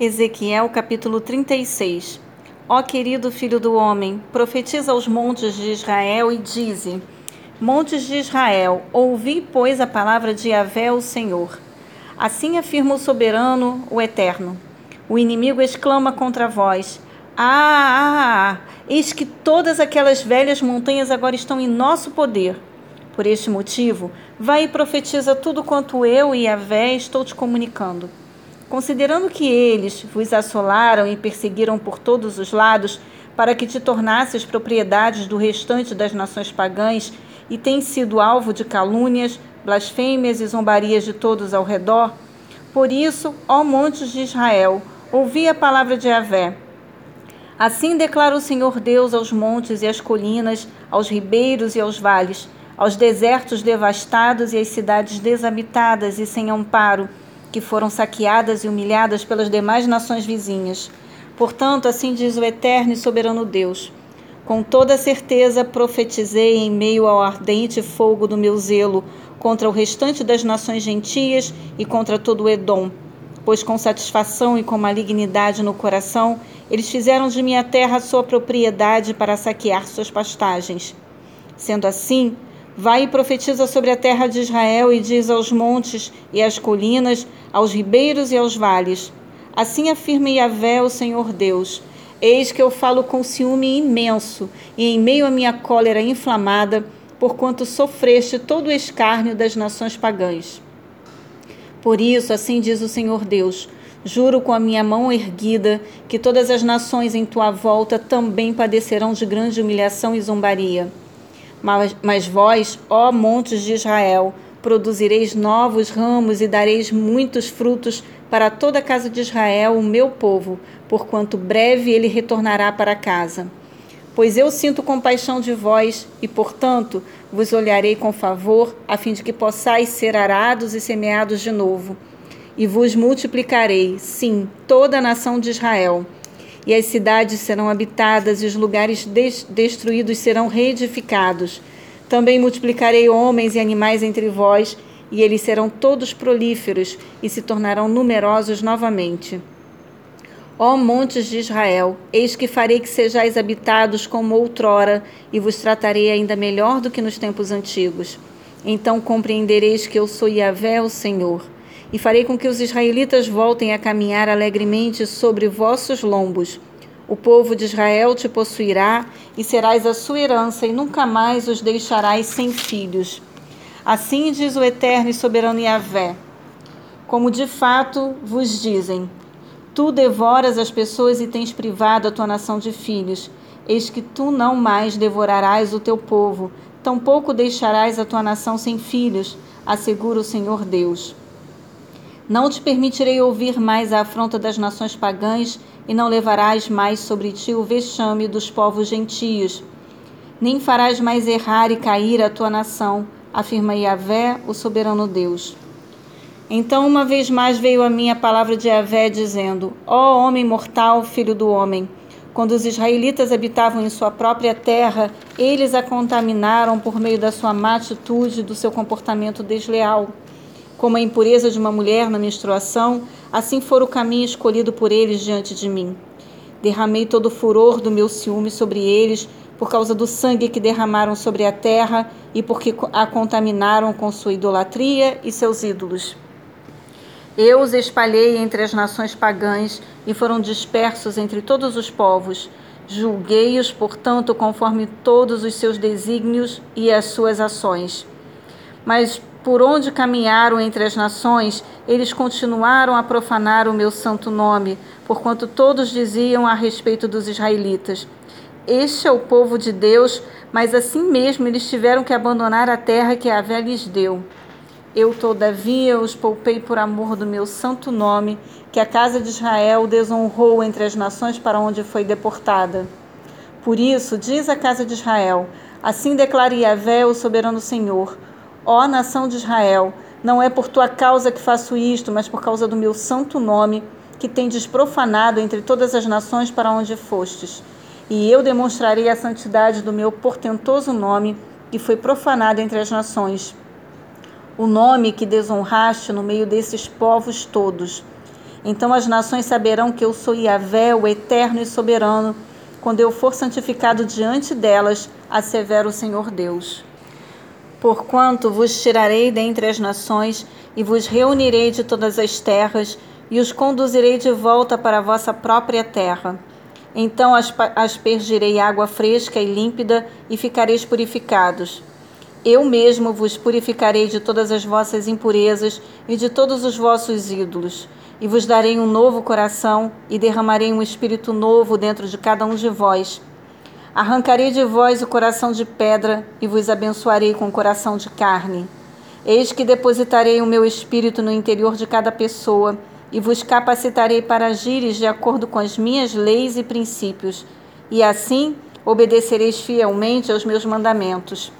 Ezequiel capítulo 36 Ó querido filho do homem, profetiza aos montes de Israel e dize: Montes de Israel, ouvi, pois, a palavra de Yahvé, o Senhor. Assim afirma o soberano, o eterno. O inimigo exclama contra vós: Ah, ah, ah! Eis que todas aquelas velhas montanhas agora estão em nosso poder. Por este motivo, vai e profetiza tudo quanto eu e Yahvé estou te comunicando. Considerando que eles vos assolaram e perseguiram por todos os lados, para que te tornasses propriedades do restante das nações pagãs, e tens sido alvo de calúnias, blasfêmias e zombarias de todos ao redor, por isso, ó montes de Israel, ouvi a palavra de Avé. Assim declara o Senhor Deus aos montes e às colinas, aos ribeiros e aos vales, aos desertos devastados e às cidades desabitadas e sem amparo, que foram saqueadas e humilhadas pelas demais nações vizinhas. Portanto, assim diz o eterno e soberano Deus: Com toda certeza profetizei em meio ao ardente fogo do meu zelo contra o restante das nações gentias e contra todo o Edom, pois com satisfação e com malignidade no coração eles fizeram de minha terra sua propriedade para saquear suas pastagens. Sendo assim, Vai e profetiza sobre a terra de Israel e diz aos montes e às colinas, aos ribeiros e aos vales: Assim afirma Yahvé, o Senhor Deus: Eis que eu falo com ciúme imenso e em meio à minha cólera inflamada, porquanto sofreste todo o escárnio das nações pagãs. Por isso, assim diz o Senhor Deus: Juro com a minha mão erguida que todas as nações em tua volta também padecerão de grande humilhação e zombaria. Mas, mas vós, ó montes de Israel, produzireis novos ramos e dareis muitos frutos para toda a casa de Israel, o meu povo, porquanto breve ele retornará para casa. Pois eu sinto compaixão de vós, e, portanto, vos olharei com favor, a fim de que possais ser arados e semeados de novo. E vos multiplicarei, sim, toda a nação de Israel e as cidades serão habitadas e os lugares des destruídos serão reedificados. Também multiplicarei homens e animais entre vós, e eles serão todos prolíferos e se tornarão numerosos novamente. Ó montes de Israel, eis que farei que sejais habitados como outrora, e vos tratarei ainda melhor do que nos tempos antigos. Então compreendereis que eu sou Yahvé, o Senhor e farei com que os israelitas voltem a caminhar alegremente sobre vossos lombos. O povo de Israel te possuirá e serás a sua herança, e nunca mais os deixarás sem filhos. Assim diz o eterno e soberano Yahvé. Como de fato vos dizem: Tu devoras as pessoas e tens privado a tua nação de filhos. Eis que tu não mais devorarás o teu povo, tampouco deixarás a tua nação sem filhos, assegura o Senhor Deus. Não te permitirei ouvir mais a afronta das nações pagãs, e não levarás mais sobre ti o vexame dos povos gentios. Nem farás mais errar e cair a tua nação, afirma Yahvé, o soberano Deus. Então, uma vez mais veio a mim a palavra de Yahvé, dizendo: Ó oh, homem mortal, filho do homem, quando os israelitas habitavam em sua própria terra, eles a contaminaram por meio da sua má atitude e do seu comportamento desleal. Como a impureza de uma mulher na menstruação, assim for o caminho escolhido por eles diante de mim. Derramei todo o furor do meu ciúme sobre eles, por causa do sangue que derramaram sobre a terra e porque a contaminaram com sua idolatria e seus ídolos. Eu os espalhei entre as nações pagãs e foram dispersos entre todos os povos. Julguei-os, portanto, conforme todos os seus desígnios e as suas ações. Mas por onde caminharam entre as nações, eles continuaram a profanar o meu santo nome, porquanto todos diziam a respeito dos israelitas: Este é o povo de Deus, mas assim mesmo eles tiveram que abandonar a terra que a Vé lhes deu. Eu, todavia, os poupei por amor do meu santo nome, que a casa de Israel desonrou entre as nações para onde foi deportada. Por isso, diz a casa de Israel: Assim declara Yahvé, o soberano Senhor Ó nação de Israel, não é por tua causa que faço isto, mas por causa do meu santo nome, que tendes profanado entre todas as nações para onde fostes. E eu demonstrarei a santidade do meu portentoso nome, que foi profanado entre as nações. O nome que desonraste no meio desses povos todos. Então as nações saberão que eu sou Yahvé, o eterno e soberano, quando eu for santificado diante delas, assevera o Senhor Deus. Porquanto vos tirarei dentre as nações e vos reunirei de todas as terras e os conduzirei de volta para a vossa própria terra. Então aspergirei água fresca e límpida e ficareis purificados. Eu mesmo vos purificarei de todas as vossas impurezas e de todos os vossos ídolos e vos darei um novo coração, e derramarei um espírito novo dentro de cada um de vós. Arrancarei de vós o coração de pedra, e vos abençoarei com o coração de carne. Eis que depositarei o meu espírito no interior de cada pessoa, e vos capacitarei para agires de acordo com as minhas leis e princípios, e assim obedecereis fielmente aos meus mandamentos.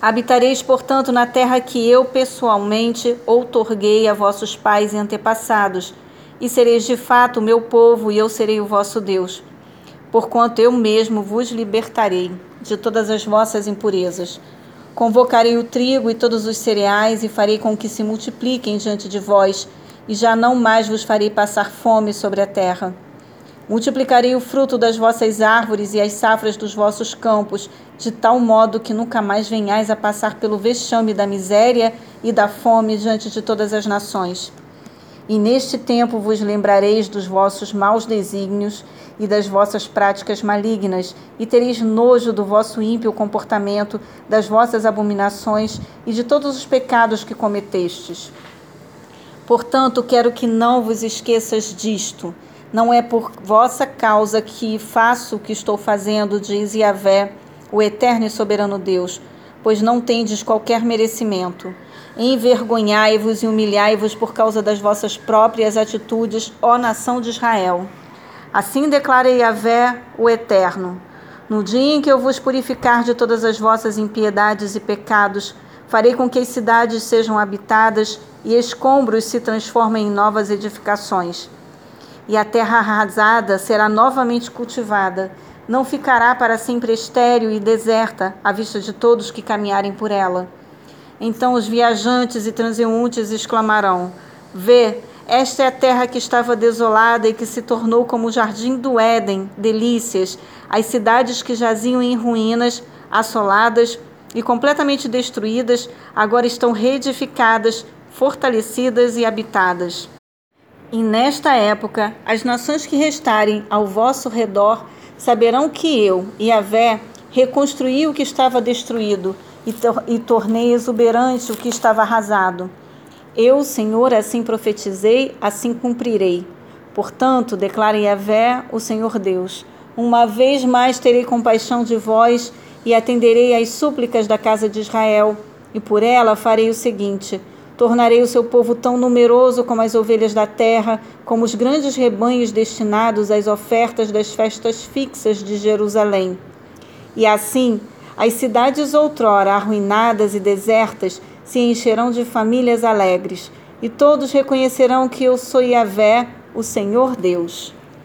Habitareis, portanto, na terra que eu pessoalmente outorguei a vossos pais e antepassados, e sereis de fato o meu povo, e eu serei o vosso Deus. Porquanto eu mesmo vos libertarei de todas as vossas impurezas. Convocarei o trigo e todos os cereais, e farei com que se multipliquem diante de vós, e já não mais vos farei passar fome sobre a terra. Multiplicarei o fruto das vossas árvores e as safras dos vossos campos, de tal modo que nunca mais venhais a passar pelo vexame da miséria e da fome diante de todas as nações. E neste tempo vos lembrareis dos vossos maus desígnios e das vossas práticas malignas, e tereis nojo do vosso ímpio comportamento, das vossas abominações e de todos os pecados que cometestes. Portanto, quero que não vos esqueças disto não é por vossa causa que faço o que estou fazendo, diz Yahvé, o eterno e soberano Deus, pois não tendes qualquer merecimento. Envergonhai-vos e humilhai-vos por causa das vossas próprias atitudes, ó nação de Israel. Assim declara Yahvé, o eterno. No dia em que eu vos purificar de todas as vossas impiedades e pecados, farei com que as cidades sejam habitadas e escombros se transformem em novas edificações e a terra arrasada será novamente cultivada. Não ficará para sempre estéril e deserta à vista de todos que caminharem por ela. Então os viajantes e transeuntes exclamarão: Vê, esta é a terra que estava desolada e que se tornou como o jardim do Éden, delícias, as cidades que jaziam em ruínas, assoladas e completamente destruídas, agora estão reedificadas, fortalecidas e habitadas. E nesta época, as nações que restarem ao vosso redor saberão que eu, Yahvé, reconstruí o que estava destruído e, tor e tornei exuberante o que estava arrasado. Eu, Senhor, assim profetizei, assim cumprirei. Portanto, declara Yahvé, o Senhor Deus: Uma vez mais terei compaixão de vós e atenderei às súplicas da casa de Israel, e por ela farei o seguinte: Tornarei o seu povo tão numeroso como as ovelhas da terra, como os grandes rebanhos destinados às ofertas das festas fixas de Jerusalém. E assim, as cidades outrora arruinadas e desertas se encherão de famílias alegres, e todos reconhecerão que eu sou Yahvé, o Senhor Deus.